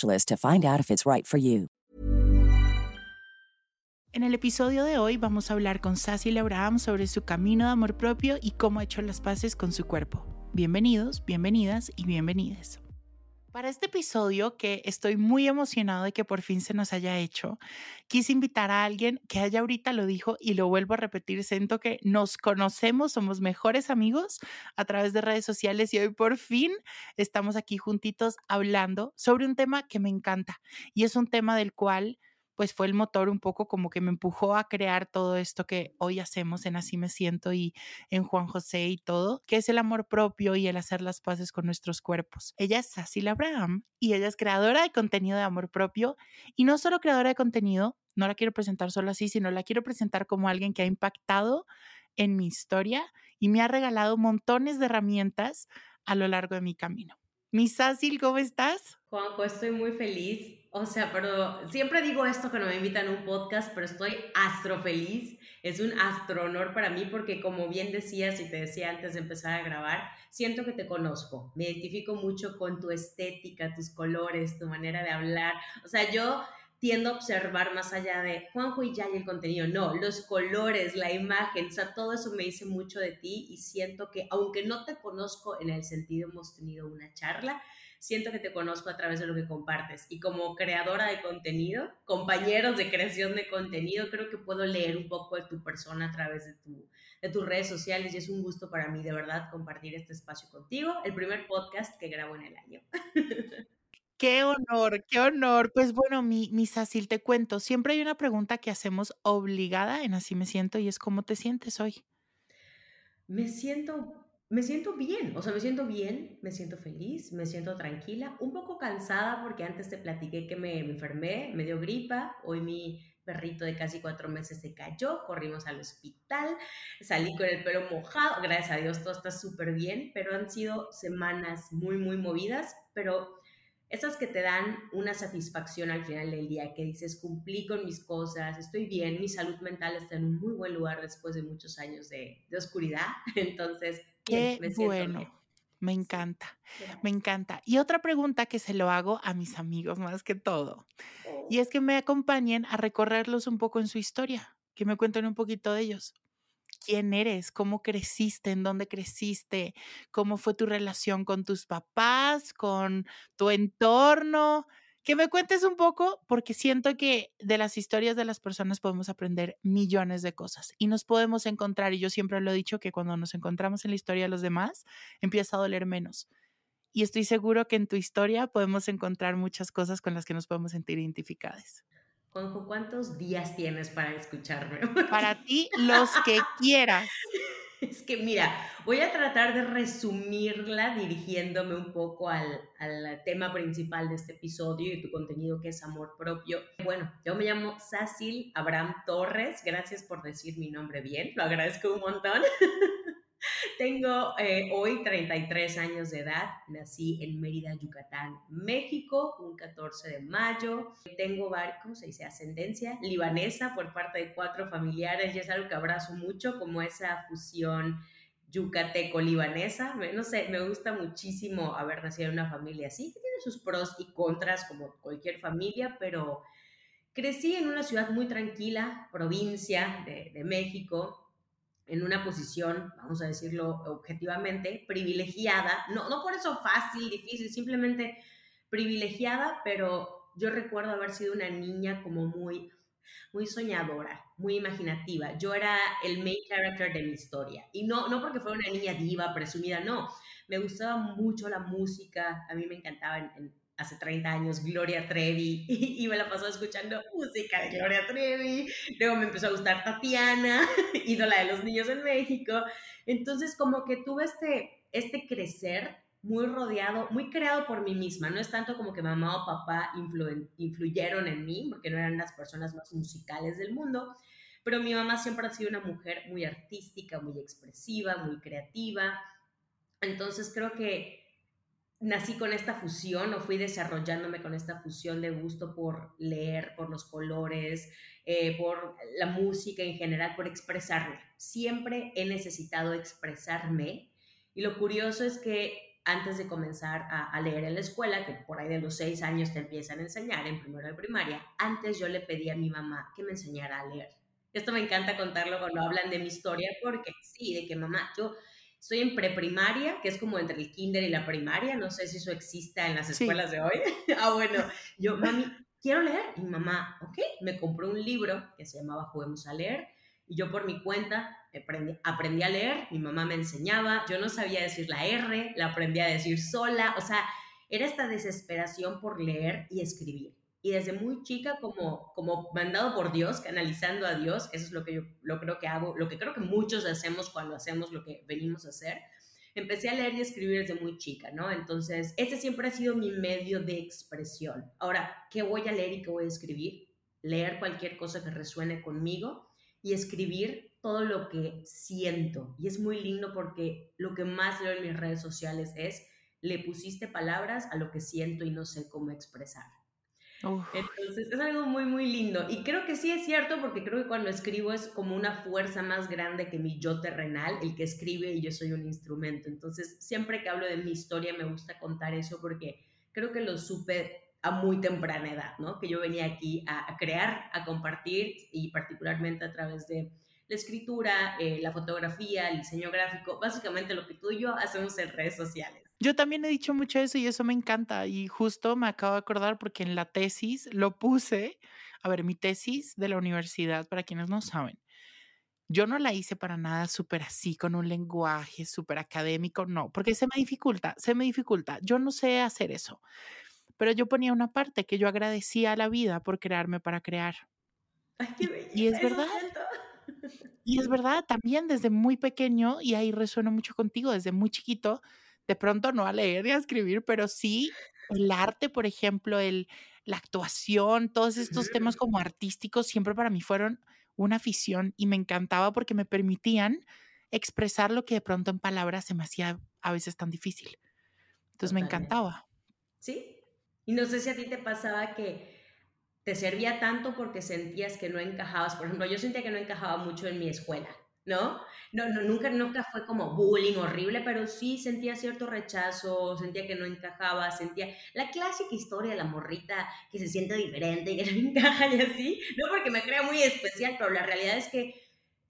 to find out if it's right for you. En el episodio de hoy vamos a hablar con Sassy Abraham sobre su camino de amor propio y cómo ha hecho las paces con su cuerpo. Bienvenidos, bienvenidas y bienvenides. Para este episodio, que estoy muy emocionado de que por fin se nos haya hecho, quise invitar a alguien que haya ahorita lo dijo y lo vuelvo a repetir, siento que nos conocemos, somos mejores amigos a través de redes sociales y hoy por fin estamos aquí juntitos hablando sobre un tema que me encanta y es un tema del cual pues fue el motor un poco como que me empujó a crear todo esto que hoy hacemos en Así me siento y en Juan José y todo, que es el amor propio y el hacer las paces con nuestros cuerpos. Ella es Sassy Abraham y ella es creadora de contenido de amor propio y no solo creadora de contenido, no la quiero presentar solo así, sino la quiero presentar como alguien que ha impactado en mi historia y me ha regalado montones de herramientas a lo largo de mi camino. Mi Sassy, ¿cómo estás? Juanjo, estoy muy feliz. O sea, pero siempre digo esto que no me invitan a un podcast, pero estoy astro feliz. Es un astro honor para mí porque como bien decías y te decía antes de empezar a grabar, siento que te conozco. Me identifico mucho con tu estética, tus colores, tu manera de hablar. O sea, yo tiendo a observar más allá de Juanjo y ya y el contenido. No, los colores, la imagen, o sea, todo eso me dice mucho de ti y siento que aunque no te conozco en el sentido hemos tenido una charla, siento que te conozco a través de lo que compartes. Y como creadora de contenido, compañeros de creación de contenido, creo que puedo leer un poco de tu persona a través de, tu, de tus redes sociales y es un gusto para mí de verdad compartir este espacio contigo, el primer podcast que grabo en el año. Qué honor, qué honor. Pues bueno, mi, mi Sacil, te cuento, siempre hay una pregunta que hacemos obligada en Así me siento y es ¿cómo te sientes hoy? Me siento me siento bien, o sea, me siento bien, me siento feliz, me siento tranquila, un poco cansada porque antes te platiqué que me, enfermé, me dio gripa, hoy mi perrito de casi cuatro meses se cayó, corrimos al hospital, salí con el pelo mojado, gracias a Dios todo está súper bien, pero han sido semanas muy, muy movidas, pero esas que te dan una satisfacción al final del día, que dices, cumplí con mis cosas, estoy bien, mi salud mental está en un muy buen lugar después de muchos años de, de oscuridad. Entonces, qué bueno. Me encanta, me encanta. Y otra pregunta que se lo hago a mis amigos más que todo, y es oh. que me acompañen a recorrerlos un poco en su historia, que me cuenten un poquito de ellos quién eres, cómo creciste, en dónde creciste, cómo fue tu relación con tus papás, con tu entorno. Que me cuentes un poco, porque siento que de las historias de las personas podemos aprender millones de cosas y nos podemos encontrar, y yo siempre lo he dicho, que cuando nos encontramos en la historia de los demás, empieza a doler menos. Y estoy seguro que en tu historia podemos encontrar muchas cosas con las que nos podemos sentir identificadas. Juanjo, ¿cuántos días tienes para escucharme? Para ti, los que quieras. Es que mira, voy a tratar de resumirla dirigiéndome un poco al, al, tema principal de este episodio y tu contenido que es amor propio. Bueno, yo me llamo Sacil Abraham Torres, gracias por decir mi nombre bien, lo agradezco un montón. Tengo eh, hoy 33 años de edad, nací en Mérida, Yucatán, México, un 14 de mayo. Tengo, ¿cómo se dice? Ascendencia libanesa por parte de cuatro familiares y es algo que abrazo mucho, como esa fusión yucateco-libanesa. No sé, me gusta muchísimo haber nacido en una familia así, que tiene sus pros y contras como cualquier familia, pero crecí en una ciudad muy tranquila, provincia de, de México, en una posición, vamos a decirlo objetivamente, privilegiada, no, no por eso fácil, difícil, simplemente privilegiada, pero yo recuerdo haber sido una niña como muy muy soñadora, muy imaginativa. Yo era el main character de mi historia. Y no, no porque fuera una niña diva, presumida, no. Me gustaba mucho la música. A mí me encantaba en, hace 30 años Gloria Trevi y, me la pasó escuchando música de Gloria Trevi. Luego me empezó a gustar Tatiana, ídola de los niños en México. Entonces como que tuve este, este crecer muy rodeado, muy creado por mí misma. No es tanto como que mamá o papá influyeron en mí, porque no eran las personas más musicales del mundo, pero mi mamá siempre ha sido una mujer muy artística, muy expresiva, muy creativa. Entonces creo que nací con esta fusión o fui desarrollándome con esta fusión de gusto por leer, por los colores, eh, por la música en general, por expresarme. Siempre he necesitado expresarme y lo curioso es que antes de comenzar a, leer en la escuela, que por ahí de los seis años te empiezan a enseñar en primero de primaria, antes yo le pedí a mi mamá que me enseñara a leer. Esto me encanta contarlo cuando hablan de mi historia, porque sí, de que mamá, yo estoy en preprimaria, que es como entre el kinder y la primaria, no sé si eso exista en las escuelas de hoy. ah, bueno, yo, mami, quiero leer. Y mamá, ok, me compró un libro que se llamaba Juguemos a leer y yo por mi cuenta aprendí, aprendí, a leer, mi mamá me enseñaba, yo no sabía decir la R, la aprendí a decir sola, o sea, era esta desesperación por leer y escribir. Y desde muy chica, como, como mandado por Dios, canalizando a Dios, eso es lo que yo lo creo que hago, lo que creo que muchos hacemos cuando hacemos lo que venimos a hacer. Empecé a leer y escribir desde muy chica, ¿no? Entonces, ese siempre ha sido mi medio de expresión. Ahora, ¿qué voy a leer y qué voy a escribir? Leer cualquier cosa que resuene conmigo y escribir todo lo que siento. Y es muy lindo porque lo que más leo en mis redes sociales es, le pusiste palabras a lo que siento y no sé cómo expresar. Entonces es algo muy, muy lindo. Y creo que sí es cierto porque creo que cuando escribo es como una fuerza más grande que mi yo terrenal, el que escribe y yo soy un instrumento. Entonces siempre que hablo de mi historia me gusta contar eso porque creo que lo supe a muy temprana edad, ¿no? Que yo venía aquí a, crear, a compartir y particularmente a través de la escritura, eh, la fotografía, el diseño gráfico, básicamente lo que tú y yo hacemos en redes sociales. Yo también he dicho mucho eso y eso me encanta y justo me acabo de acordar porque en la tesis lo puse, a ver, mi tesis de la universidad, para quienes no saben, yo no la hice para nada súper así, con un lenguaje súper académico, no, porque se me dificulta, se me dificulta. Yo no sé hacer eso pero yo ponía una parte que yo agradecía a la vida por crearme para crear. y es verdad. Y es verdad, también desde muy pequeño, y ahí resueno mucho contigo, desde muy chiquito, de pronto no a leer y a escribir, pero sí el arte, por ejemplo, el, la actuación, todos estos temas como artísticos, siempre para mí fueron una afición y me encantaba porque me permitían expresar lo que de pronto en palabras se me hacía a veces tan difícil. Entonces me encantaba. Sí, y no sé si a ti te pasaba que te servía tanto porque sentías que no encajabas. Por ejemplo, yo sentía que no encajaba mucho en mi escuela, ¿no? No, no nunca, nunca fue como bullying horrible, pero sí sentía cierto rechazo, sentía que no encajaba, sentía la clásica historia de la morrita que se siente diferente y que no encaja y así, no porque me crea muy especial, pero la realidad es que,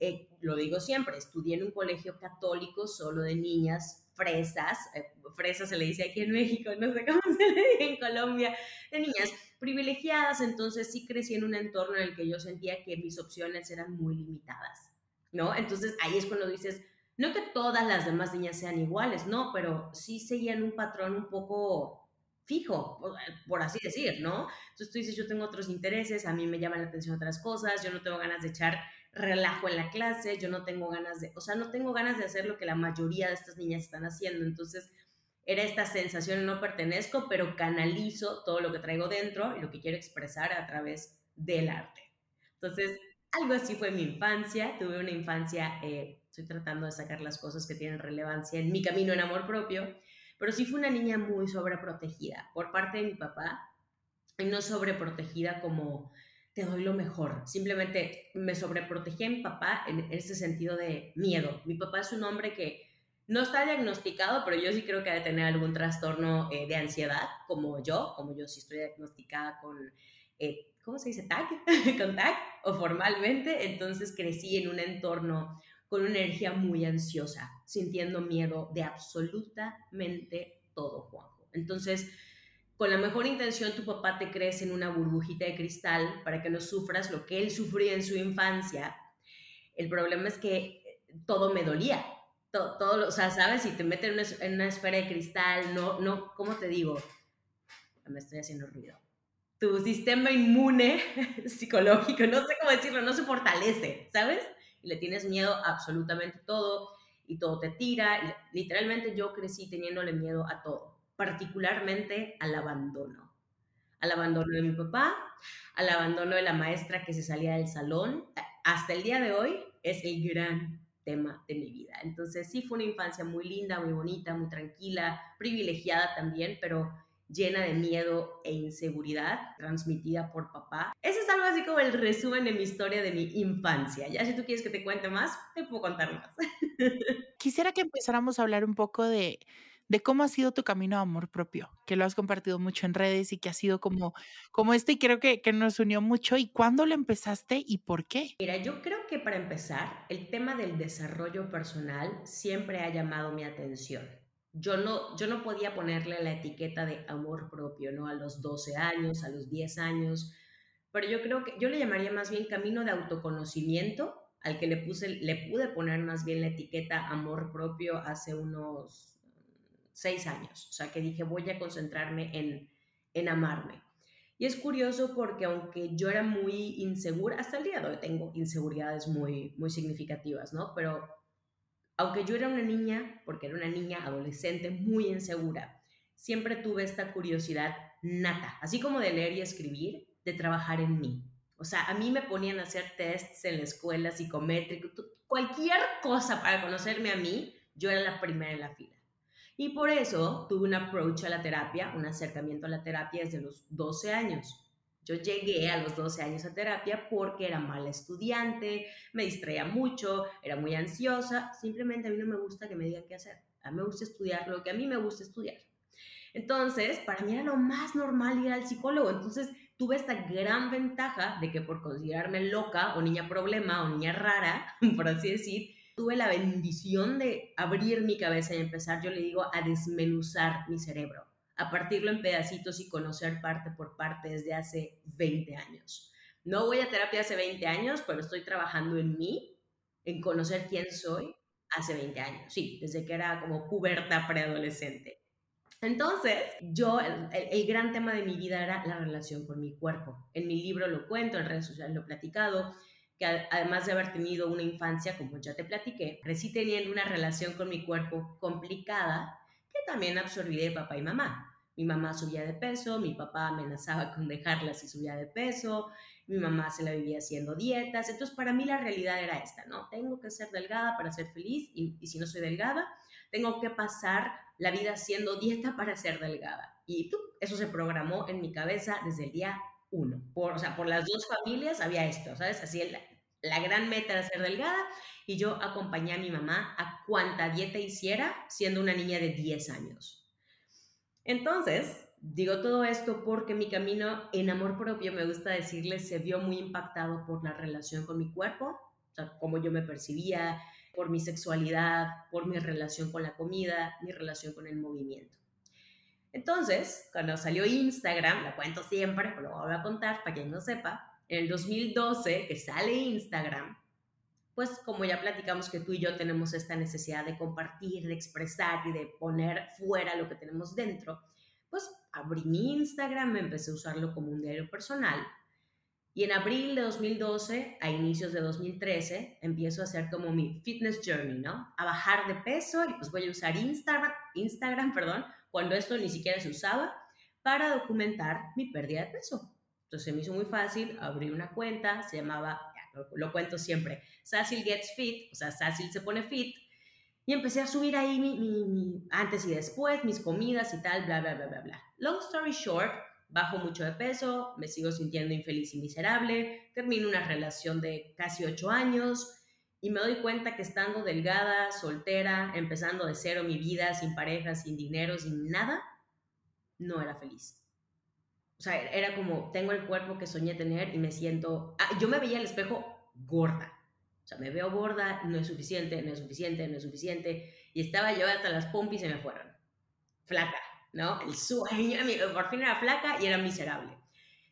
eh, lo digo siempre, estudié en un colegio católico solo de niñas fresas, eh, fresas se le dice aquí en México, no sé cómo se le dice en Colombia, de niñas privilegiadas, entonces sí crecí en un entorno en el que yo sentía que mis opciones eran muy limitadas, ¿no? Entonces ahí es cuando dices, no que todas las demás niñas sean iguales, no, pero sí seguían un patrón un poco fijo, por así decir, ¿no? Entonces tú dices, yo tengo otros intereses, a mí me llaman la atención otras cosas, yo no tengo ganas de echar relajo en la clase, yo no tengo ganas de, o sea, no tengo ganas de hacer lo que la mayoría de estas niñas están haciendo. Entonces, era esta sensación no pertenezco, pero canalizo todo lo que traigo dentro y lo que quiero expresar a través del arte. Entonces, algo así fue mi infancia. Tuve una infancia, eh, estoy tratando de sacar las cosas que tienen relevancia en mi camino en amor propio, pero sí fue una niña muy sobreprotegida por parte de mi papá y no sobreprotegida como te doy lo mejor. Simplemente me sobreprotegí a mi papá en ese sentido de miedo. Mi papá es un hombre que no está diagnosticado, pero yo sí creo que ha de tener algún trastorno eh, de ansiedad, como yo, como yo sí estoy diagnosticada con, eh, ¿cómo se dice? TAC, con TAC, o formalmente. Entonces crecí en un entorno con una energía muy ansiosa, sintiendo miedo de absolutamente todo, Juanjo. Entonces, con la mejor intención tu papá te crece en una burbujita de cristal para que no sufras lo que él sufría en su infancia. El problema es que todo me dolía. Todo, todo o sea, ¿sabes? Si te meten en una, en una esfera de cristal, no, no, ¿cómo te digo? Me estoy haciendo ruido. Tu sistema inmune psicológico, no sé cómo decirlo, no se fortalece, ¿sabes? Y le tienes miedo a absolutamente todo y todo te tira. Literalmente yo crecí teniéndole miedo a todo, particularmente al abandono. Al abandono de mi papá, al abandono de la maestra que se salía del salón. Hasta el día de hoy es el gran tema de mi vida. Entonces sí fue una infancia muy linda, muy bonita, muy tranquila, privilegiada también, pero llena de miedo e inseguridad transmitida por papá. Ese es algo así como el resumen de mi historia de mi infancia. Ya si tú quieres que te cuente más, te puedo contar más. Quisiera que empezáramos a hablar un poco de, de cómo ha sido tu camino a amor propio, que lo has compartido mucho en redes y que ha sido como, como este y creo que, que nos unió mucho. ¿Y cuándo lo empezaste y por qué? Mira, yo creo que para empezar, el tema del desarrollo personal siempre ha llamado mi atención yo no, yo no podía ponerle la etiqueta de amor propio, ¿no? A los 12 años, a los 10 años, pero yo creo que yo le llamaría más bien camino de autoconocimiento, al que le, puse, le pude poner más bien la etiqueta amor propio hace unos 6 años, o sea que dije voy a concentrarme en, en amarme. Y es curioso porque aunque yo era muy insegura, hasta el día de hoy tengo inseguridades muy, muy significativas, ¿no? Pero aunque yo era una niña, porque era una niña adolescente muy insegura, siempre tuve esta curiosidad nata, así como de leer y escribir, de trabajar en mí. O sea, a mí me ponían a hacer tests en la escuela psicométrico, cualquier cosa para conocerme a mí, yo era la primera en la fila. Y por eso tuve un approach a la terapia, un acercamiento a la terapia desde los 12 años. Yo llegué a los 12 años a terapia porque era mala estudiante, me distraía mucho, era muy ansiosa, simplemente a mí no me gusta que me digan qué hacer. A mí me gusta estudiar lo que a mí me gusta estudiar. Entonces, para mí era lo más normal ir al psicólogo. Entonces, tuve esta gran ventaja de que por considerarme loca o niña problema o niña rara, por así decir, tuve la bendición de abrir mi cabeza y empezar, yo le digo, a desmenuzar mi cerebro a partirlo en pedacitos y conocer parte por parte desde hace 20 años. No voy a terapia hace 20 años, pero estoy trabajando en mí, en conocer quién soy hace 20 años. Sí, desde que era como puberta preadolescente. Entonces, yo, el, gran tema de mi vida era la relación con mi cuerpo. En mi libro lo cuento, en redes sociales lo he platicado, que además de haber tenido una infancia, como ya te platiqué, crecí teniendo una relación con mi cuerpo complicada también absorbí de papá y mamá. Mi mamá subía de peso, mi papá amenazaba con dejarla si subía de peso, mi mamá se la vivía haciendo dietas. Entonces, para mí la realidad era esta, ¿no? Tengo que ser delgada para ser feliz y, si no soy delgada, tengo que pasar la vida haciendo dieta para ser delgada. Y eso se programó en mi cabeza desde el día uno. Por, o sea, por las dos familias había esto, ¿sabes? Así la, la gran meta era ser delgada y yo acompañé a mi mamá a cuanta dieta hiciera siendo una niña de 10 años. Entonces, digo todo esto porque mi camino en amor propio, me gusta decirles, se vio muy impactado por la relación con mi cuerpo, o sea, cómo yo me percibía, por mi sexualidad, por mi relación con la comida, mi relación con el movimiento. Entonces, cuando salió Instagram, la cuento siempre, pero lo voy a contar para quien no sepa, en el 2012 que sale Instagram, pues como ya platicamos que tú y yo tenemos esta necesidad de compartir, de expresar y de poner fuera lo que tenemos dentro, pues abrí mi Instagram, me empecé a usarlo como un diario personal. Y en abril de 2012, a inicios de 2013, empiezo a hacer como mi fitness journey, ¿no? A bajar de peso y pues voy a usar Instagram, Instagram, perdón, cuando esto ni siquiera se usaba, para documentar mi pérdida de peso. Entonces me hizo muy fácil, abrí una cuenta, se llamaba lo, cuento siempre, Sacil Gets Fit, o sea, Sacil se pone fit, y empecé a subir ahí mi, mi, antes y después, mis comidas y tal, bla, bla, bla, bla, bla. Long story short, bajo mucho de peso, me sigo sintiendo infeliz y miserable, termino una relación de casi ocho años y me doy cuenta que estando delgada, soltera, empezando de cero mi vida, sin pareja, sin dinero, sin nada, no era feliz. O sea, era como, tengo el cuerpo que soñé tener y me siento, ah, yo me veía al espejo gorda. O sea, me veo gorda, no es suficiente, no es suficiente, no es suficiente. Y estaba yo hasta las pompis se me fueron. Flaca. ¿no? El sueño, por fin era flaca y era miserable.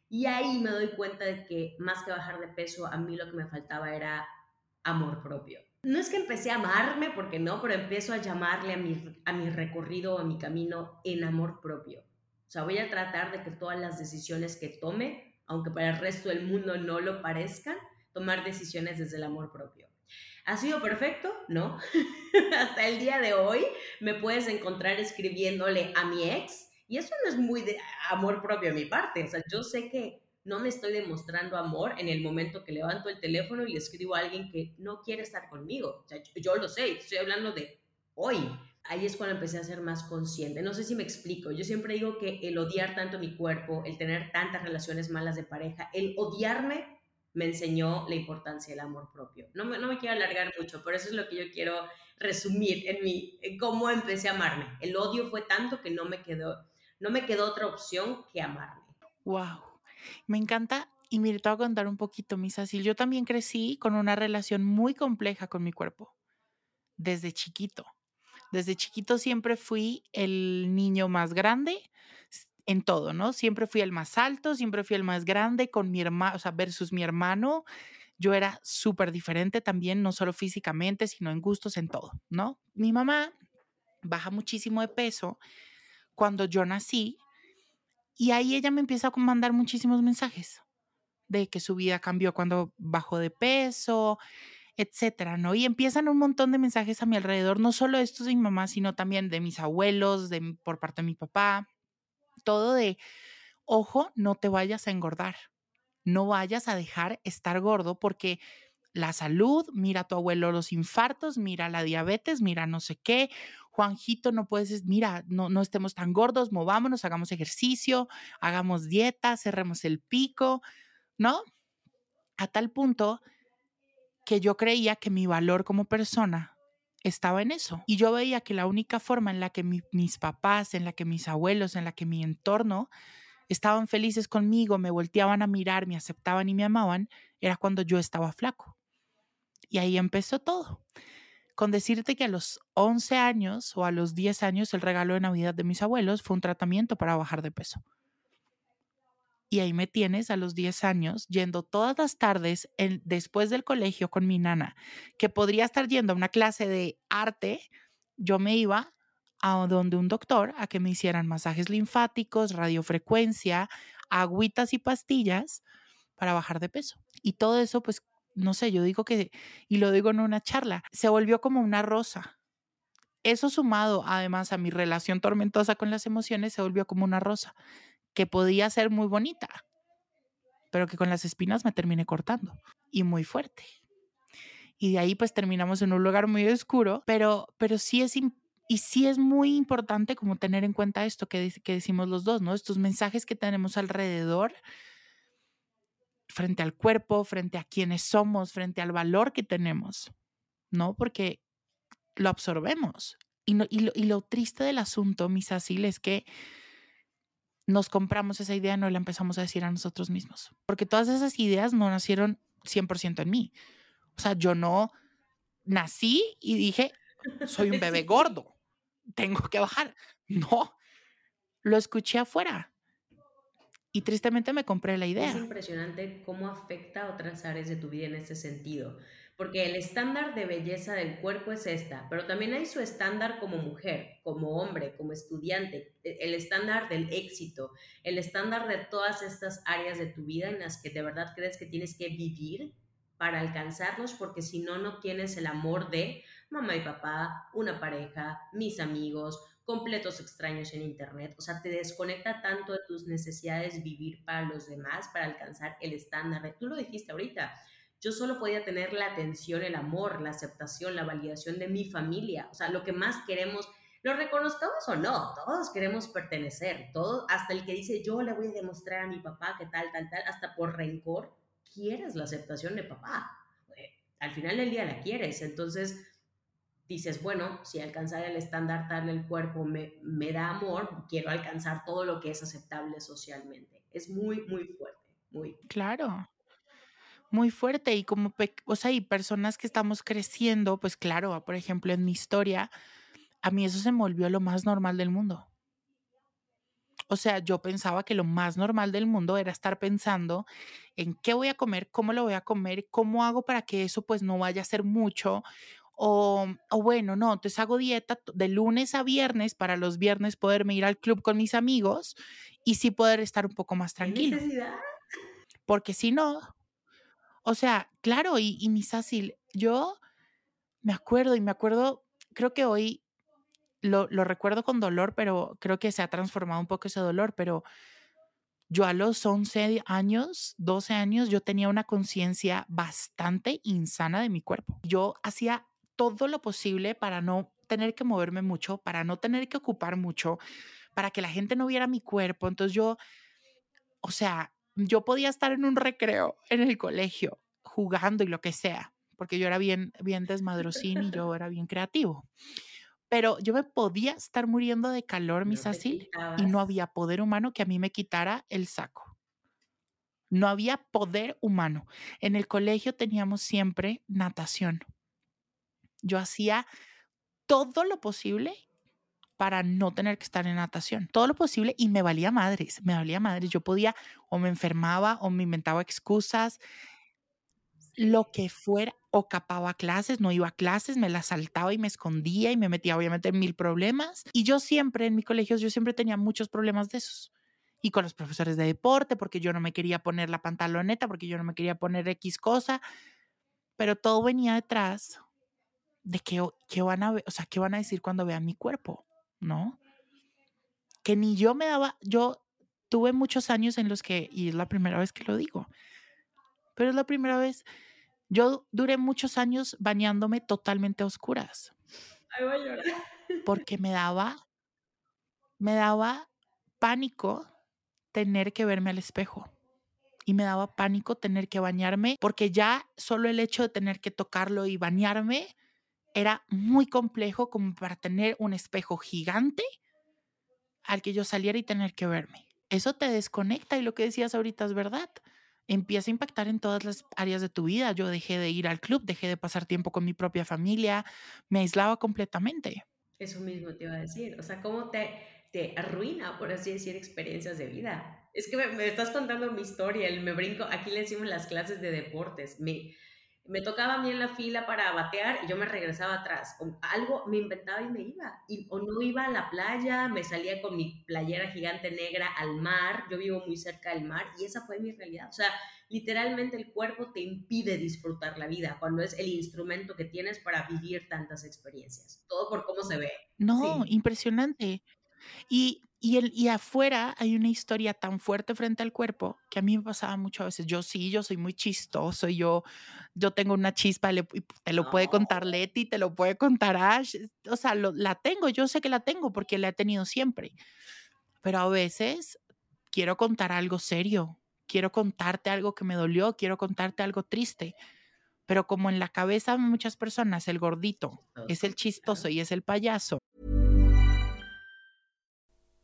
Y ahí me doy cuenta de que más que bajar de peso, a mí lo que me faltaba era amor propio. No es que empecé a amarme, porque no, pero empiezo a llamarle a mi, a mi recorrido, a mi camino en amor propio. O sea, voy a tratar de que todas las decisiones que tome, aunque para el resto del mundo no lo parezcan, tomar decisiones desde el amor propio. ¿Ha sido perfecto? No. Hasta el día de hoy me puedes encontrar escribiéndole a mi ex y eso no es muy de amor propio a mi parte. O sea, yo sé que no me estoy demostrando amor en el momento que levanto el teléfono y le escribo a alguien que no quiere estar conmigo. O sea, yo, lo sé, estoy hablando de hoy. Ahí es cuando empecé a ser más consciente. No sé si me explico. Yo siempre digo que el odiar tanto mi cuerpo, el tener tantas relaciones malas de pareja, el odiarme me enseñó la importancia del amor propio. No me, quiero alargar mucho, pero eso es lo que yo quiero resumir en en cómo empecé a amarme. El odio fue tanto que no me quedó, no me quedó otra opción que amarme. Wow. Me encanta. Y mire, te voy a contar un poquito, mis Cecil. Yo también crecí con una relación muy compleja con mi cuerpo, desde chiquito. Desde chiquito siempre fui el niño más grande en todo, ¿no? Siempre fui el más alto, siempre fui el más grande con mi hermano, o sea, versus mi hermano. Yo era súper diferente también, no solo físicamente, sino en gustos, en todo, ¿no? Mi mamá baja muchísimo de peso cuando yo nací y ahí ella me empieza a mandar muchísimos mensajes de que su vida cambió cuando bajó de peso, etcétera, ¿no? Y empiezan un montón de mensajes a mi alrededor, no solo estos de mi mamá, sino también de mis abuelos, de, por parte de mi papá, todo de, ojo, no te vayas a engordar, no vayas a dejar estar gordo porque la salud, mira tu abuelo los infartos, mira la diabetes, mira no sé qué, Juanjito, no puedes, mira, no, no estemos tan gordos, movámonos, hagamos ejercicio, hagamos dieta, cerremos el pico, ¿no? A tal punto que yo creía que mi valor como persona estaba en eso. Y yo veía que la única forma en la que mis papás, en la que mis abuelos, en la que mi entorno estaban felices conmigo, me volteaban a mirar, me aceptaban y me amaban, era cuando yo estaba flaco. Y ahí empezó todo con decirte que a los 11 años o a los 10 años el regalo de Navidad de mis abuelos fue un tratamiento para bajar de peso. Y ahí me tienes a los 10 años yendo todas las tardes después del colegio con mi nana, que podría estar yendo a una clase de arte, yo me iba a donde un doctor a que me hicieran masajes linfáticos, radiofrecuencia, agüitas y pastillas para bajar de peso. Y todo eso pues no sé, yo digo que, y lo digo en una charla, se volvió como una rosa. Eso sumado además a mi relación tormentosa con las emociones, se volvió como una rosa, que podía ser muy bonita, pero que con las espinas me terminé cortando y muy fuerte. Y de ahí pues terminamos en un lugar muy oscuro, pero, pero sí es y sí es muy importante como tener en cuenta esto que, que decimos los dos, ¿no? Estos mensajes que tenemos alrededor frente al cuerpo, frente a quienes somos, frente al valor que tenemos, ¿no? Porque lo absorbemos. Y, y, lo, triste del asunto, mis así, es que nos compramos esa idea, no la empezamos a decir a nosotros mismos. Porque todas esas ideas no nacieron 100% en mí. O sea, yo no nací y dije, soy un bebé gordo, tengo que bajar. No, lo escuché afuera y tristemente me compré la idea. Es impresionante cómo afecta a otras áreas de tu vida en ese sentido, porque el estándar de belleza del cuerpo es esta, pero también hay su estándar como mujer, como hombre, como estudiante, e, el estándar del éxito, el estándar de todas estas áreas de tu vida en las que de verdad crees que tienes que vivir para alcanzarlos, porque si no, no tienes el amor de mamá y papá, una pareja, mis amigos, completos extraños en Internet. O sea, te desconecta tanto de tus necesidades vivir para los demás, para alcanzar el estándar. Tú lo dijiste ahorita. Yo solo podía tener la atención, el amor, la aceptación, la validación de mi familia. O sea, lo que más queremos, lo reconozcamos o no, todos queremos pertenecer. Todos, hasta el que dice, yo le voy a demostrar a mi papá que tal, tal, tal, hasta por rencor, quieres la aceptación de papá. Eh, al final del día la quieres. Entonces, dices, bueno, si alcanzar el estándar tal del cuerpo me, me da amor, quiero alcanzar todo lo que es aceptable socialmente. Es muy, muy fuerte, muy. Claro. Muy fuerte y como, o sea, y personas que estamos creciendo, pues claro, por ejemplo, en mi historia, a mí eso se me volvió lo más normal del mundo. O sea, yo pensaba que lo más normal del mundo era estar pensando en qué voy a comer, cómo lo voy a comer, cómo hago para que eso pues no vaya a ser mucho. O, o bueno, no, entonces hago dieta de lunes a viernes para los viernes poderme ir al club con mis amigos y sí poder estar un poco más tranquilo. Porque si no, o sea, claro, y, y yo me acuerdo y me acuerdo, creo que hoy lo, recuerdo con dolor, pero creo que se ha transformado un poco ese dolor, pero yo a los 11 años, 12 años, yo tenía una conciencia bastante insana de mi cuerpo. Yo hacía todo lo posible para no tener que moverme mucho, para no tener que ocupar mucho, para que la gente no viera mi cuerpo. Entonces yo, o sea, yo podía estar en un recreo en el colegio jugando y lo que sea, porque yo era bien, bien desmadrosín y yo era bien creativo. Pero yo me podía estar muriendo de calor, mis así, y no había poder humano que a mí me quitara el saco. No había poder humano. En el colegio teníamos siempre natación. Yo hacía todo lo posible para no tener que estar en natación. Todo lo posible y me valía madres, me valía madres. Yo podía o me enfermaba o me inventaba excusas lo que fuera, o capaba clases, no iba a clases, me las saltaba y me escondía y me metía obviamente en mil problemas. Y yo siempre en mi colegio, yo siempre tenía muchos problemas de esos. Y con los profesores de deporte, porque yo no me quería poner la pantaloneta, porque yo no me quería poner X cosa, pero todo venía detrás de qué, qué van a o sea, qué van a decir cuando vean mi cuerpo, ¿no? Que ni yo me daba, yo tuve muchos años en los que, y es la primera vez que lo digo, pero es la primera vez yo duré muchos años bañándome totalmente a oscuras. Ay, voy a llorar. Porque me daba, me daba pánico tener que verme al espejo. Y me daba pánico tener que bañarme porque ya solo el hecho de tener que tocarlo y bañarme era muy complejo como para tener un espejo gigante al que yo saliera y tener que verme. Eso te desconecta y lo que decías ahorita es verdad empieza a impactar en todas las áreas de tu vida. Yo dejé de ir al club, dejé de pasar tiempo con mi propia familia, me aislaba completamente. Eso mismo te iba a decir, o sea, cómo te, te arruina, por así decir, experiencias de vida. Es que me, me estás contando mi historia, me brinco, aquí le decimos las clases de deportes, me, me tocaba a mí en la fila para batear y yo me regresaba atrás. algo me inventaba y me iba. Y, o no iba a la playa, me salía con mi playera gigante negra al mar. Yo vivo muy cerca del mar y esa fue mi realidad. O sea, literalmente el cuerpo te impide disfrutar la vida cuando es el instrumento que tienes para vivir tantas experiencias. Todo por cómo se ve. No, impresionante. Y y, el, y afuera hay una historia tan fuerte frente al cuerpo que a mí me pasaba mucho a veces. Yo sí, yo soy muy chistoso, yo, yo tengo una chispa, te lo puede contar Leti, te lo puede contar Ash, o sea, la tengo, yo sé que la tengo porque la he tenido siempre. Pero a veces quiero contar algo serio, quiero contarte algo que me dolió, quiero contarte algo triste. Pero como en la cabeza de muchas personas el gordito es el chistoso y es el payaso,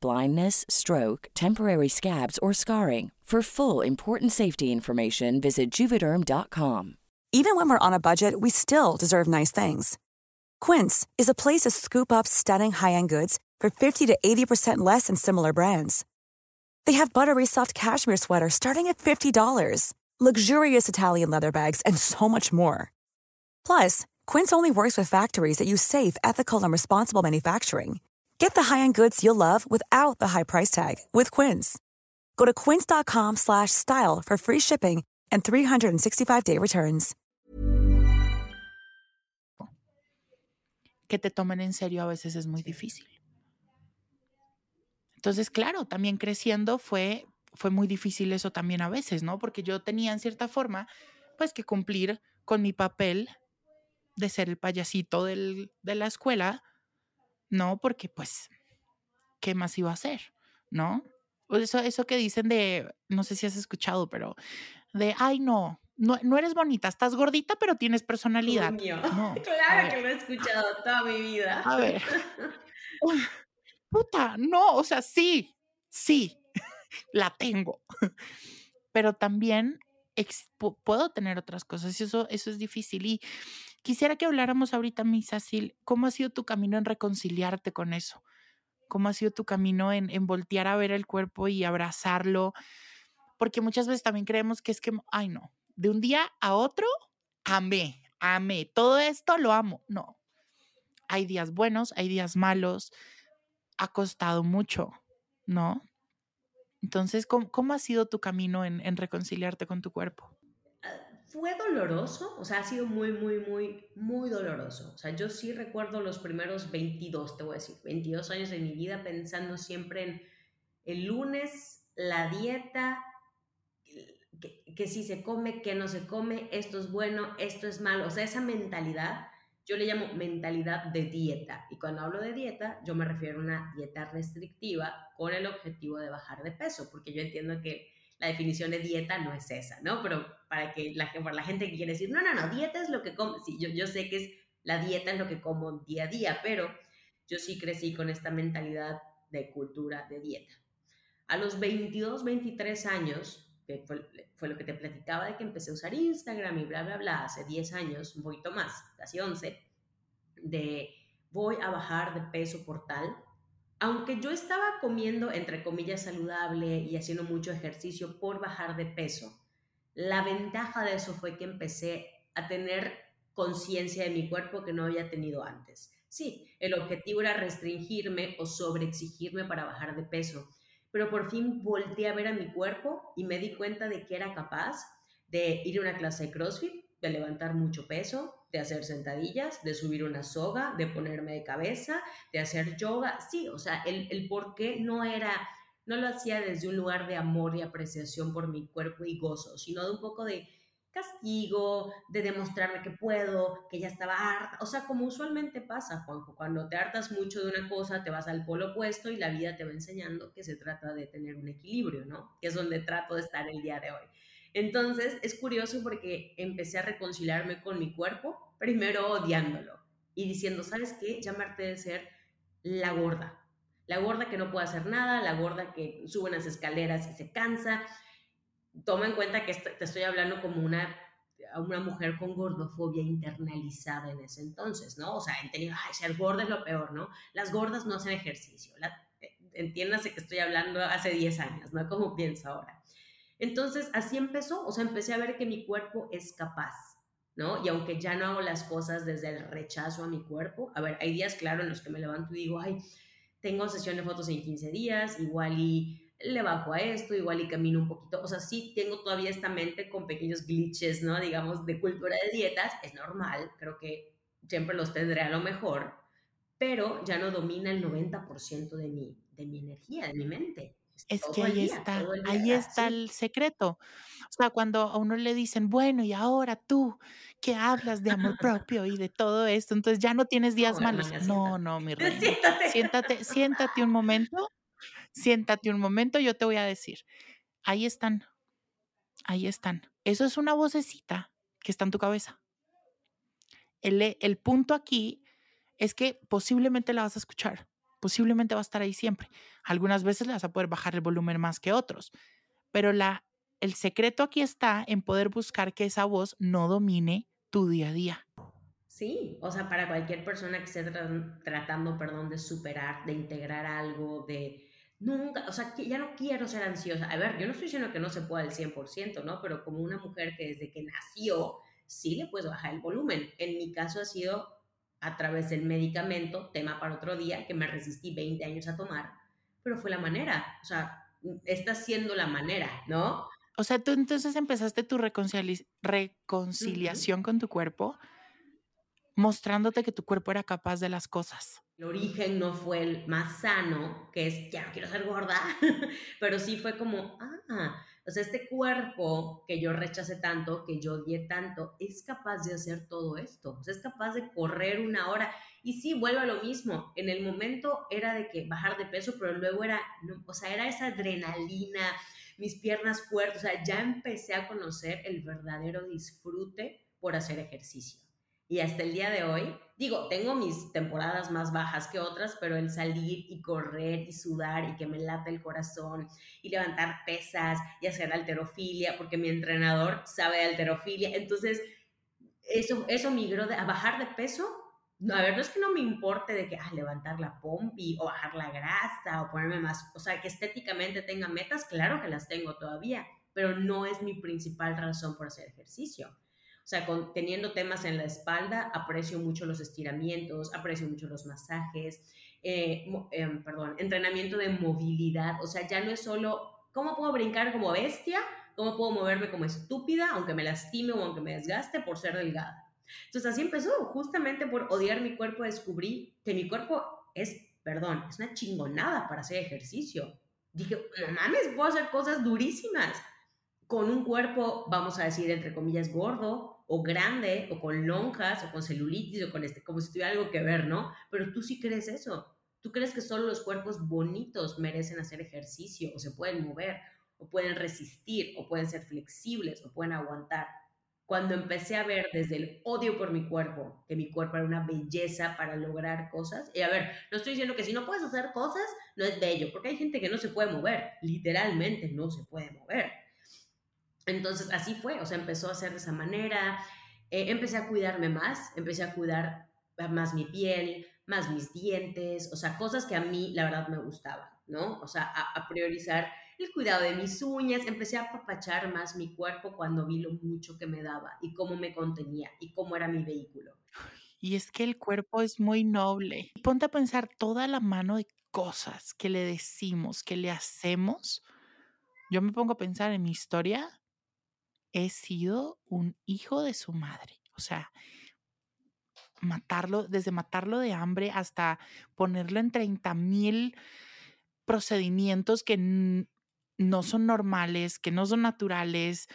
blindness, stroke, temporary scabs, or scarring. For full important safety information, visit juvederm.com. Even when we're on a budget, we still deserve nice things. Quince is a place to scoop up stunning high-end goods for 50 to 80% less than similar brands. They have buttery soft cashmere sweaters starting at $50, luxurious Italian leather bags, and so much more. Plus, Quince only works with factories that use safe, ethical, and responsible manufacturing. Get the high-end goods you'll love without the high price tag with Quince. Go to quince.com slash style for free shipping and 365-day returns. Que te tomen en serio a veces es muy difícil. Entonces, claro, también creciendo fue, fue muy difícil eso también a veces, ¿no? Porque yo tenía en cierta forma, pues, que cumplir con mi papel de ser el payasito del, de la escuela, ¿no? Porque, pues, ¿qué más iba a hacer? ¿No? Eso, eso que dicen de, no sé si has escuchado, pero de, ay, no, no, no eres bonita, estás gordita, pero tienes personalidad. No, claro que lo he escuchado toda mi vida. A ver. Puta, no, o sea, sí, sí, la tengo. Pero también puedo tener otras cosas y eso, eso es difícil. Y quisiera que habláramos ahorita, mi Cecil, ¿cómo ha sido tu camino en reconciliarte con eso? ¿Cómo ha sido tu camino en, en voltear a ver el cuerpo y abrazarlo? Porque muchas veces también creemos que es que, ay no, de un día a otro, amé, amé, todo esto lo amo. No, hay días buenos, hay días malos, ha costado mucho, ¿no? Entonces, ¿cómo, ha sido tu camino en, en, reconciliarte con tu cuerpo? Fue doloroso, o sea, ha sido muy, muy, muy, muy doloroso. O sea, yo sí recuerdo los primeros 22, te voy a decir, 22 años de mi vida pensando siempre en el lunes, la dieta, que, si se come, que no se come, esto es bueno, esto es malo. O sea, esa mentalidad, yo le llamo mentalidad de dieta. Y cuando hablo de dieta, yo me refiero a una dieta restrictiva con el objetivo de bajar de peso, porque yo entiendo que la definición de dieta no es esa, ¿no? Pero para que la, para la gente que quiere decir, no, no, no, dieta es lo que como, sí, yo, yo sé que es, la dieta es lo que como día a día, pero yo sí crecí con esta mentalidad de cultura de dieta. A los 22, 23 años, que fue, fue, lo que te platicaba de que empecé a usar Instagram y bla, bla, bla, hace 10 años, un poquito más, casi 11, de voy a bajar de peso por tal. Aunque yo estaba comiendo, entre comillas, saludable y haciendo mucho ejercicio por bajar de peso, la ventaja de eso fue que empecé a tener conciencia de mi cuerpo que no había tenido antes. Sí, el objetivo era restringirme o sobreexigirme para bajar de peso, pero por fin volteé a ver a mi cuerpo y me di cuenta de que era capaz de ir a una clase de CrossFit, de levantar mucho peso, de hacer sentadillas, de subir una soga, de ponerme de cabeza, de hacer yoga. Sí, o sea, el, el por qué no era, no lo hacía desde un lugar de amor y apreciación por mi cuerpo y gozo, sino de un poco de castigo, de demostrarme que puedo, que ya estaba harta. O sea, como usualmente pasa, Juanjo, cuando te hartas mucho de una cosa, te vas al polo opuesto y la vida te va enseñando que se trata de tener un equilibrio, ¿no? Que es donde trato de estar el día de hoy. Entonces, es curioso porque empecé a reconciliarme con mi cuerpo, primero odiándolo y diciendo, ¿sabes qué? Llamarte de ser la gorda. La gorda que no puede hacer nada, la gorda que sube unas escaleras y se cansa, toma en cuenta que te estoy hablando como una, una mujer con gordofobia internalizada en ese entonces, ¿no? O sea, entendido, ay, ser gorda es lo peor, ¿no? Las gordas no hacen ejercicio. La, eh, entiéndase que estoy hablando hace 10 años, ¿no? Como pienso ahora. Entonces, así empezó, o sea, empecé a ver que mi cuerpo es capaz, ¿no? Y aunque ya no hago las cosas desde el rechazo a mi cuerpo, a ver, hay días, claro, en los que me levanto y digo, ay, tengo sesión de fotos en 15 días, igual y le bajo a esto, igual y camino un poquito. O sea, sí tengo todavía esta mente con pequeños glitches, ¿no? Digamos, de cultura de dietas. Es normal, creo que siempre los tendré a lo mejor, pero ya no domina el 90% de mi, de mi energía, de mi mente. Es que ahí está, ahí está el secreto. O sea, cuando a uno le dicen, bueno, y ahora tú que hablas de amor propio y de todo esto, entonces ya no tienes días malos. no, no, mi reina. siéntate, siéntate un momento siéntate un momento, yo te voy a decir, ahí están, ahí están. Eso es una vocecita que está en tu cabeza. El, el punto aquí es que posiblemente la vas a escuchar, posiblemente va a estar ahí siempre. Algunas veces le vas a poder bajar el volumen más que otros, pero la, el secreto aquí está en poder buscar que esa voz no domine tu día a día. Sí, o sea, para cualquier persona que esté tratando, perdón, de superar, de integrar algo, de, nunca, o sea, ya no quiero ser ansiosa. A ver, yo no estoy diciendo que no se pueda al 100%, ¿no? Pero como una mujer que desde que nació, sí le puedes bajar el volumen. En mi caso ha sido a través del medicamento, tema para otro día, que me resistí 20 años a tomar, pero fue la manera, o sea, está siendo la manera, ¿no? O sea, tú entonces empezaste tu reconciliación con tu cuerpo mostrándote que tu cuerpo era capaz de las cosas. El origen no fue el más sano, que es, ya no quiero ser gorda, pero sí fue como, ah, o sea, este cuerpo que yo rechacé tanto, que yo odié tanto, es capaz de hacer todo esto, o sea, es capaz de correr una hora. Y sí, vuelvo a lo mismo, en el momento era de que bajar de peso, pero luego era, o sea, era esa adrenalina, mis piernas fuertes, o sea, ya empecé a conocer el verdadero disfrute por hacer ejercicio. Y hasta el día de hoy, digo, tengo mis temporadas más bajas que otras, pero el salir y correr y sudar y que me lata el corazón y levantar pesas y hacer alterofilia, porque mi entrenador sabe de alterofilia, entonces eso, eso migró a bajar de peso. No, a ver, no es que no me importe de que ah, levantar la pompi o bajar la grasa o ponerme más, o sea, que estéticamente tenga metas, claro que las tengo todavía, pero no es mi principal razón por hacer ejercicio. O sea, teniendo temas en la espalda, aprecio mucho los estiramientos, aprecio mucho los masajes, eh, em, perdón, entrenamiento de movilidad. O sea, ya no es solo cómo puedo brincar como bestia, cómo puedo moverme como estúpida, aunque me lastime o aunque me desgaste por ser delgada. Entonces así empezó, justamente por odiar mi cuerpo descubrí que mi cuerpo es, perdón, es una chingonada para hacer ejercicio. Dije, no mames, puedo hacer cosas durísimas con un cuerpo, vamos a decir, entre comillas, gordo o grande o con lonjas o con celulitis o con este, como si tuviera algo que ver, ¿no? Pero tú sí crees eso. Tú crees que solo los cuerpos bonitos merecen hacer ejercicio o se pueden mover o pueden resistir o pueden ser flexibles o pueden aguantar. Cuando empecé a ver desde el odio por mi cuerpo, que mi cuerpo era una belleza para lograr cosas, y a ver, no estoy diciendo que si no puedes hacer cosas, no es bello, porque hay gente que no se puede mover, literalmente no se puede mover entonces así fue, o sea, empezó a ser de esa manera, eh, empecé a cuidarme más, empecé a cuidar más mi piel, más mis dientes, o sea, cosas que a mí la verdad me gustaban, ¿no? O sea, a, priorizar el cuidado de mis uñas, empecé a apapachar más mi cuerpo cuando vi lo mucho que me daba y cómo me contenía y cómo era mi vehículo. Y es que el cuerpo es muy noble. Ponte a pensar toda la mano de cosas que le decimos, que le hacemos. Yo me pongo a pensar en mi historia he sido un hijo de su madre. O sea, matarlo, desde matarlo de hambre hasta ponerlo en 30 mil procedimientos que no son normales, que no son naturales,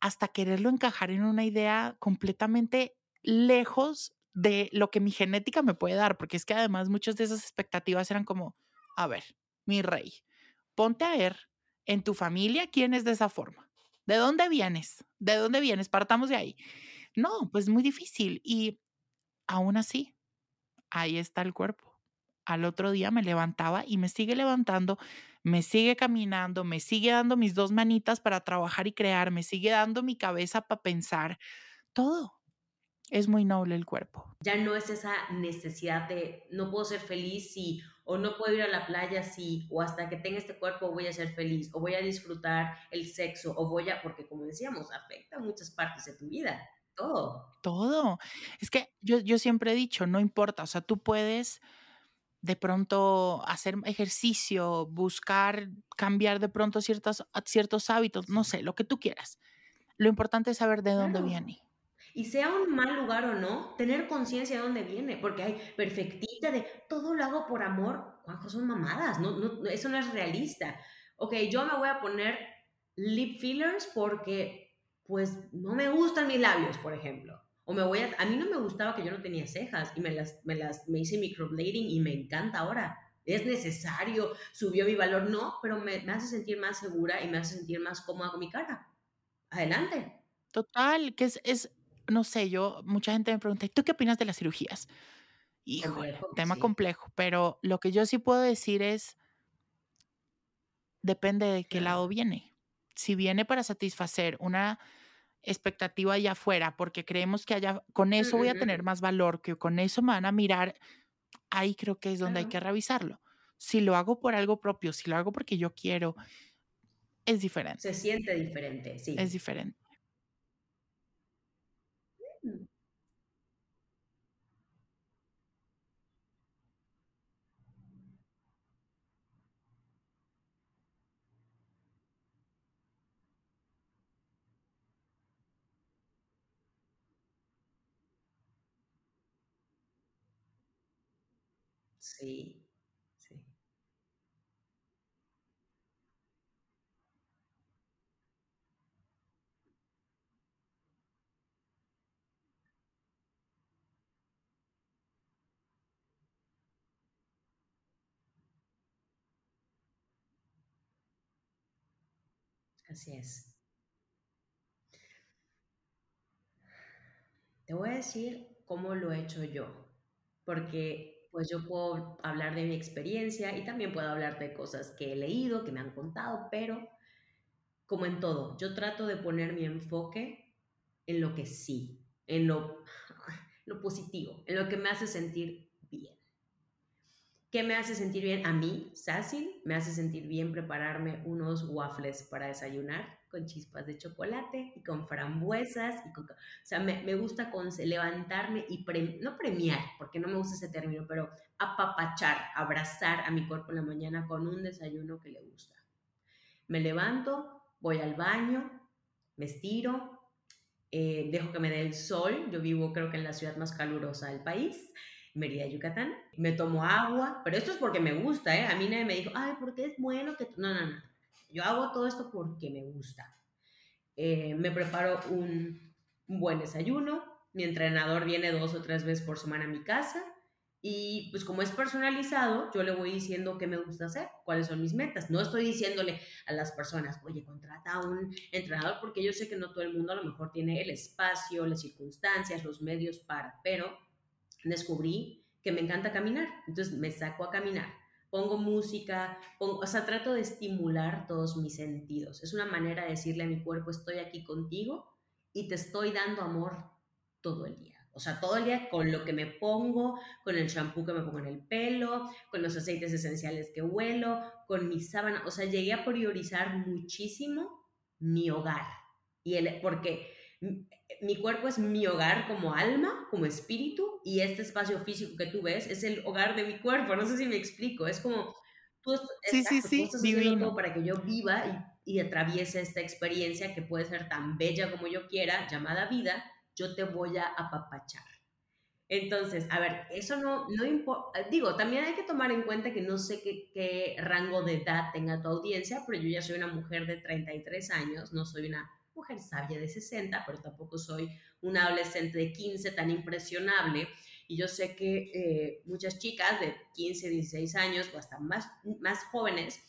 hasta quererlo encajar en una idea completamente lejos de lo que mi genética me puede dar, porque es que además muchas de esas expectativas eran como, a ver, mi rey, ponte a ver en tu familia quién es de esa forma ¿De dónde vienes? ¿De dónde vienes? Partamos de ahí. No, pues muy difícil. Y aún así, ahí está el cuerpo. Al otro día me levantaba y me sigue levantando, me sigue caminando, me sigue dando mis dos manitas para trabajar y crear, me sigue dando mi cabeza para pensar. Todo. Es muy noble el cuerpo. Ya no es esa necesidad de no puedo ser feliz si o no puedo ir a la playa si, o hasta que tenga este cuerpo voy a ser feliz, o voy a disfrutar el sexo, o voy a, porque como decíamos, afecta muchas partes de tu vida, todo. Todo. Es que yo, yo siempre he dicho, no importa, o sea, tú puedes de pronto hacer ejercicio, buscar cambiar de pronto ciertos, ciertos hábitos, no sé, lo que tú quieras. Lo importante es saber de dónde viene y sea un mal lugar o no, tener conciencia de dónde viene, porque hay perfectita de todo lo hago por amor. Juanjo, son mamadas, no, no, eso no es realista. Ok, yo me voy a poner lip fillers porque, pues, no me gustan mis labios, por ejemplo. O me voy a, a mí no me gustaba que yo no tenía cejas y me las, me las, me hice microblading y me encanta ahora. Es necesario, subió mi valor, no, pero me, me hace sentir más segura y me hace sentir más cómoda con mi cara. Adelante. Total, que es, es no sé, yo, mucha gente me pregunta, ¿tú qué opinas de las cirugías? Hijo, tema complejo, pero lo que yo sí puedo decir es, depende de qué lado viene. Si viene para satisfacer una expectativa allá afuera, porque creemos que allá, con eso voy a tener más valor, que con eso me van a mirar, ahí creo que es donde hay que revisarlo. Si lo hago por algo propio, si lo hago porque yo quiero, es diferente. Se siente diferente, sí. Es diferente. Sí, sí. Así es. Te voy a decir cómo lo he hecho yo, porque pues yo puedo hablar de mi experiencia y también puedo hablar de cosas que he leído, que me han contado, pero como en todo, yo trato de poner mi enfoque en lo que sí, en lo, lo positivo, en lo que me hace sentir bien. ¿Qué me hace sentir bien a mí, Sassy? Me hace sentir bien prepararme unos waffles para desayunar con chispas de chocolate y con frambuesas. Y o sea, me, me gusta con, levantarme y no premiar, porque no me gusta ese término, pero apapachar, abrazar a mi cuerpo en la mañana con un desayuno que le gusta. Me levanto, voy al baño, me estiro, eh, dejo que me dé el sol. Yo vivo creo que en la ciudad más calurosa del país. Mérida, Yucatán. Me tomo agua, pero esto es porque me gusta, ¿eh? A mí nadie me dijo, ay, porque es bueno que... No, no, no. Yo hago todo esto porque me gusta. Eh, me preparo un, un buen desayuno. Mi entrenador viene dos o tres veces por semana a mi casa. Y pues como es personalizado, yo le voy diciendo qué me gusta hacer, cuáles son mis metas. No estoy diciéndole a las personas, oye, contrata a un entrenador, porque yo sé que no todo el mundo a lo mejor tiene el espacio, las circunstancias, los medios para, pero descubrí que me encanta caminar. Entonces me saco a caminar, pongo música, pongo, o sea, trato de estimular todos mis sentidos. Es una manera de decirle a mi cuerpo, estoy aquí contigo y te estoy dando amor todo el día. O sea, todo el día con lo que me pongo, con el shampoo que me pongo en el pelo, con los aceites esenciales que huelo, con mi sábana. O sea, llegué a priorizar muchísimo mi hogar. Y el, porque mi cuerpo es mi hogar como alma, como espíritu, y este espacio físico que tú ves es el hogar de mi cuerpo. No sé si me explico. Es como, tú, sí, sí, sí, estás haciendo para que yo viva y, y atraviese esta experiencia que puede ser tan bella como yo quiera, llamada vida, yo te voy a apapachar. Entonces, a ver, eso no, no importa, digo, también hay que tomar en cuenta que no sé qué, qué, rango de edad tenga tu audiencia, pero yo ya soy una mujer de 33 años, no soy una mujer sabia de 60, pero tampoco soy una adolescente de 15 tan impresionable. Y yo sé que eh, muchas chicas de 15, 16 años o hasta más, más jóvenes,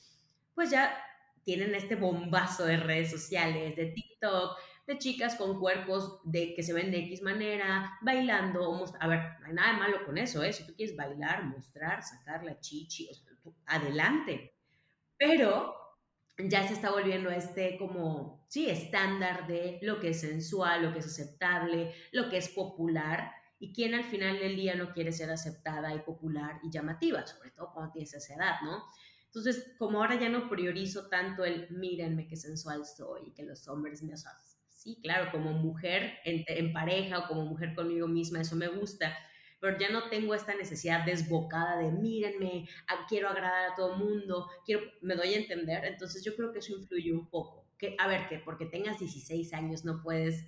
pues ya tienen este bombazo de redes sociales, de TikTok, de chicas con cuerpos de que se ven de X manera, bailando, a ver, no hay nada malo con eso, ¿eh? Si tú quieres bailar, mostrar, sacar la chichi, adelante. Pero ya se está volviendo este como, sí, estándar de lo que es sensual, lo que es aceptable, lo que es popular y quién al final del día no quiere ser aceptada y popular y llamativa, sobre todo cuando tienes esa edad, ¿no? Entonces, como ahora ya no priorizo tanto el mírenme qué sensual soy y que los hombres me... sí, claro, como mujer en, en pareja o como mujer conmigo misma, eso me gusta, pero ya no tengo esta necesidad desbocada de mírenme, quiero agradar a todo el mundo, quiero, me doy a entender, entonces yo creo que eso influye un poco. Que, a ver, que porque tengas 16 años no puedes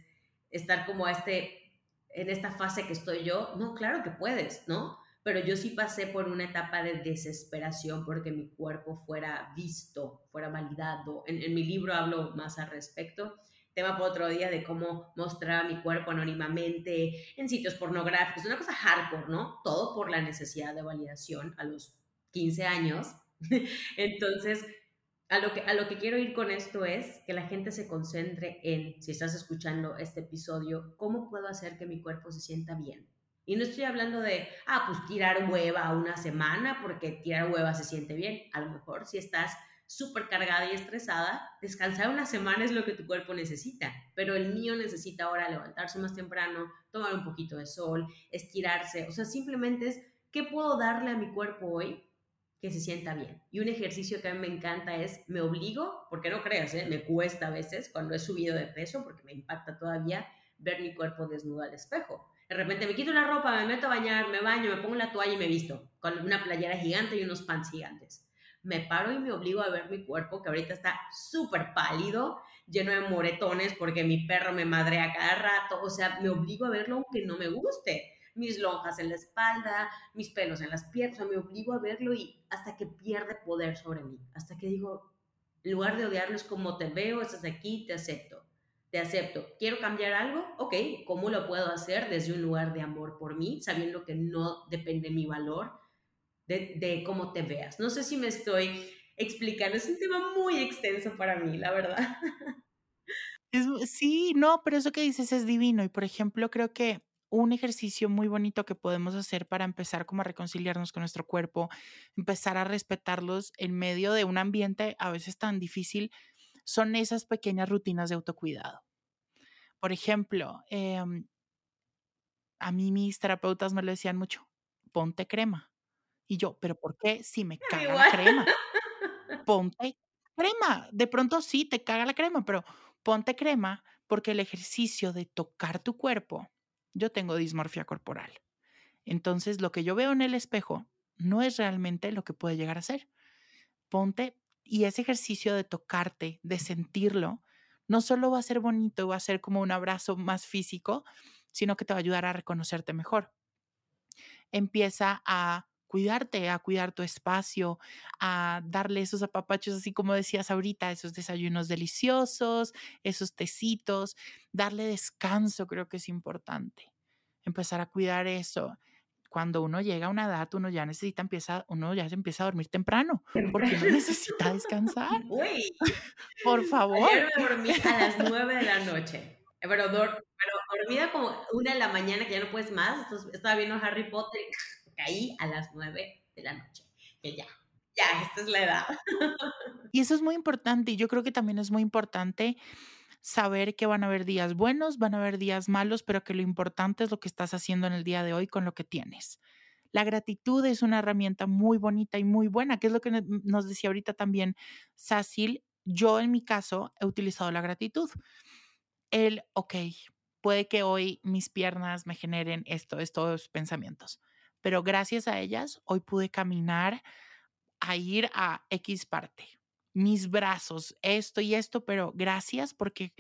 estar como a este, en esta fase que estoy yo, no, claro que puedes, ¿no? Pero yo sí pasé por una etapa de desesperación porque mi cuerpo fuera visto, fuera validado. En, en mi libro hablo más al respecto tema para otro día de cómo mostrar mi cuerpo anónimamente en sitios pornográficos, una cosa hardcore, ¿no? Todo por la necesidad de validación a los 15 años. Entonces, a lo, que, a lo que quiero ir con esto es que la gente se concentre en, si estás escuchando este episodio, ¿cómo puedo hacer que mi cuerpo se sienta bien? Y no estoy hablando de, ah, pues tirar hueva una semana porque tirar hueva se siente bien. A lo mejor si estás súper cargada y estresada, descansar una semana es lo que tu cuerpo necesita, pero el mío necesita ahora levantarse más temprano, tomar un poquito de sol, estirarse, o sea, simplemente es, ¿qué puedo darle a mi cuerpo hoy que se sienta bien? Y un ejercicio que a mí me encanta es, me obligo, porque no creas, ¿eh? me cuesta a veces cuando he subido de peso, porque me impacta todavía ver mi cuerpo desnudo al espejo. De repente me quito la ropa, me meto a bañar, me baño, me pongo la toalla y me visto con una playera gigante y unos pants gigantes me paro y me obligo a ver mi cuerpo, que ahorita está súper pálido, lleno de moretones porque mi perro me madrea cada rato, o sea, me obligo a verlo aunque no me guste. mis lonjas en la espalda, mis pelos en las piernas, me obligo a verlo y hasta que pierde poder sobre mí, hasta que digo, en lugar de odiarlo es como te veo, estás aquí, te acepto, te acepto. ¿Quiero cambiar algo? Ok, ¿cómo lo puedo hacer desde un lugar de amor por mí, sabiendo que no depende mi valor de, cómo te veas? No sé si me estoy explicando, es un tema muy extenso para mí, la verdad. sí, no, pero eso que dices es divino y por ejemplo creo que un ejercicio muy bonito que podemos hacer para empezar como a reconciliarnos con nuestro cuerpo, empezar a respetarlos en medio de un ambiente a veces tan difícil, son esas pequeñas rutinas de autocuidado. Por ejemplo, em, a mí mis terapeutas me lo decían mucho, ponte crema. Y yo, ¿pero por qué? Si me caga la crema. Ponte crema. De pronto sí, te caga la crema, pero ponte crema porque el ejercicio de tocar tu cuerpo yo tengo dismorfia corporal. Entonces, lo que yo veo en el espejo no es realmente lo que puede llegar a ser. Ponte y ese ejercicio de tocarte, de sentirlo, no solo va a ser bonito, va a ser como un abrazo más físico, sino que te va a ayudar a reconocerte mejor. Empieza a cuidarte, a cuidar tu espacio, a darle esos apapachos, así como decías ahorita, esos desayunos deliciosos, esos tecitos, darle descanso creo que es importante. Empezar a cuidar eso. Cuando uno llega a una edad, uno ya necesita, empieza, uno ya se empieza a dormir temprano, porque uno necesita descansar. Uy, por favor. Ayer me dormí a las nueve de la noche, pero, pero dormida como una de la mañana que ya no puedes más, entonces estaba viendo Harry Potter caí a las 9 de la noche, que ya, ya, esta es la edad. Y eso es muy importante y yo creo que también es muy importante saber que van a haber días buenos, van a haber días malos, pero que lo importante es lo que estás haciendo en el día de hoy con lo que tienes. La gratitud es una herramienta muy bonita y muy buena, que es lo que nos decía ahorita también Sácil. Yo en mi caso he utilizado la gratitud. El, ok, puede que hoy mis piernas me generen esto, estos pensamientos pero gracias a ellas hoy pude caminar a ir a X parte. Mis brazos, esto y esto, pero gracias porque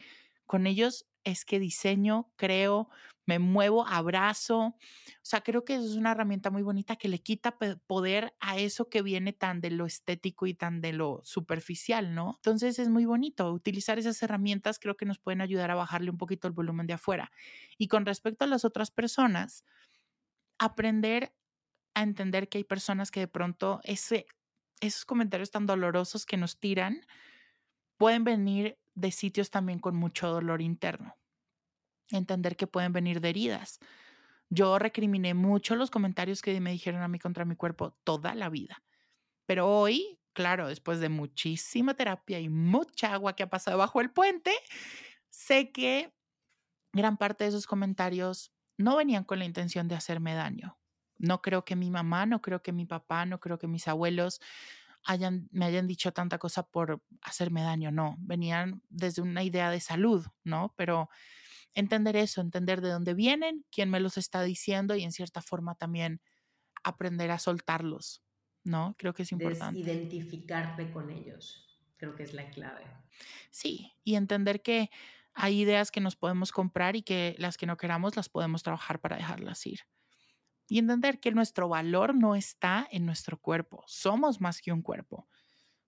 con ellos es que diseño, creo, me muevo, abrazo. O sea, creo que es una herramienta muy bonita que le quita poder a eso que viene tan de lo estético y tan de lo superficial, ¿no? Entonces es muy bonito utilizar esas herramientas, creo que nos pueden ayudar a bajarle un poquito el volumen de afuera. Y con respecto a las otras personas, aprender a entender que hay personas que de pronto ese, esos comentarios tan dolorosos que nos tiran pueden venir de sitios también con mucho dolor interno. Entender que pueden venir de heridas. Yo recriminé mucho los comentarios que me dijeron a mí contra mi cuerpo toda la vida. Pero hoy, claro, después de muchísima terapia y mucha agua que ha pasado bajo el puente, sé que gran parte de esos comentarios no venían con la intención de hacerme daño. No creo que mi mamá, no creo que mi papá, no creo que mis abuelos hayan, me hayan dicho tanta cosa por hacerme daño, no, venían desde una idea de salud, ¿no? Pero entender eso, entender de dónde vienen, quién me los está diciendo y en cierta forma también aprender a soltarlos, ¿no? Creo que es importante. Identificarte con ellos, creo que es la clave. Sí, y entender que hay ideas que nos podemos comprar y que las que no queramos las podemos trabajar para dejarlas ir. Y entender que nuestro valor no está en nuestro cuerpo, somos más que un cuerpo.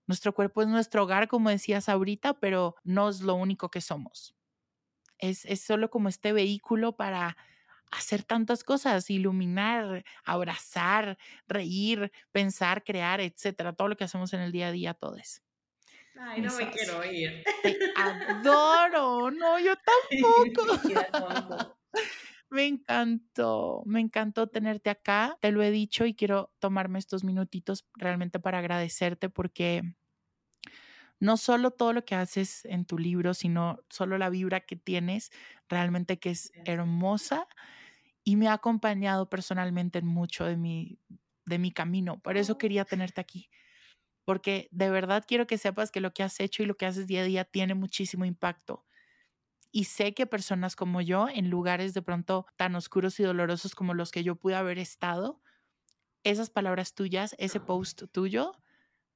Nuestro cuerpo es nuestro hogar, como decías ahorita, pero no es lo único que somos. Es, solo como este vehículo para hacer tantas cosas, iluminar, abrazar, reír, pensar, crear, etcétera, todo lo que hacemos en el día a día, todo eso. Ay, no me quiero ir. Te adoro. No, yo tampoco. Me encantó, me encantó tenerte acá. Te lo he dicho y quiero tomarme estos minutitos realmente para agradecerte porque no solo todo lo que haces en tu libro, sino solo la vibra que tienes, realmente que es hermosa y me ha acompañado personalmente en mucho de mi, de mi camino. Por eso oh. quería tenerte aquí porque de verdad quiero que sepas que lo que has hecho y lo que haces día a día tiene muchísimo impacto. Y sé que personas como yo, en lugares de pronto tan oscuros y dolorosos como los que yo pude haber estado, esas palabras tuyas, ese post tuyo,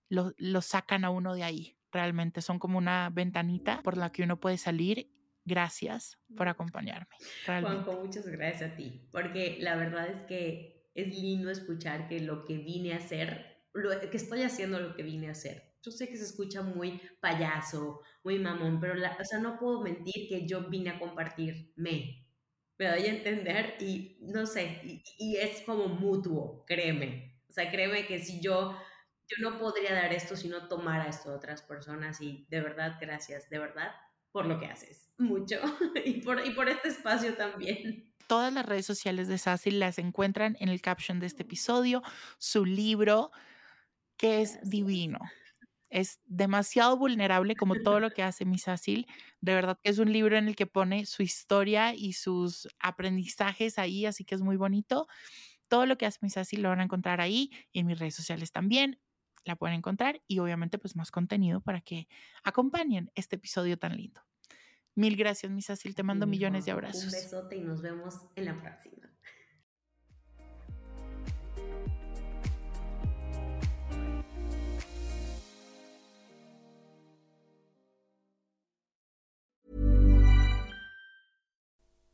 lo, sacan a uno de ahí. Realmente son como una ventanita por la que uno puede salir Gracias por acompañarme. Juanjo, muchas gracias a ti, porque la verdad es que es lindo escuchar que lo que vine a hacer, lo, que estoy haciendo lo que vine a hacer. Yo sé que se escucha muy payaso, muy mamón, pero la, o sea, no puedo mentir que yo vine a compartirme. Me doy a entender y no sé, y, y es como mutuo, créeme. O sea, créeme que si yo yo no podría dar esto si no tomara esto de otras personas y de verdad, gracias, de verdad, por lo que haces. Mucho. y, por, y por este espacio también. Todas las redes sociales de Sassy las encuentran en el caption de este episodio, su libro, que es divino. Es demasiado vulnerable como todo lo que hace mi Sassy. De verdad que es un libro en el que pone su historia y sus aprendizajes ahí, así que es muy bonito. Todo lo que hace mi Sassy lo van a encontrar ahí y en mis redes sociales también la pueden encontrar y obviamente pues más contenido para que acompañen este episodio tan lindo. Mil gracias, Misasil. Te mando millones de abrazos. Un besote y nos vemos en la próxima.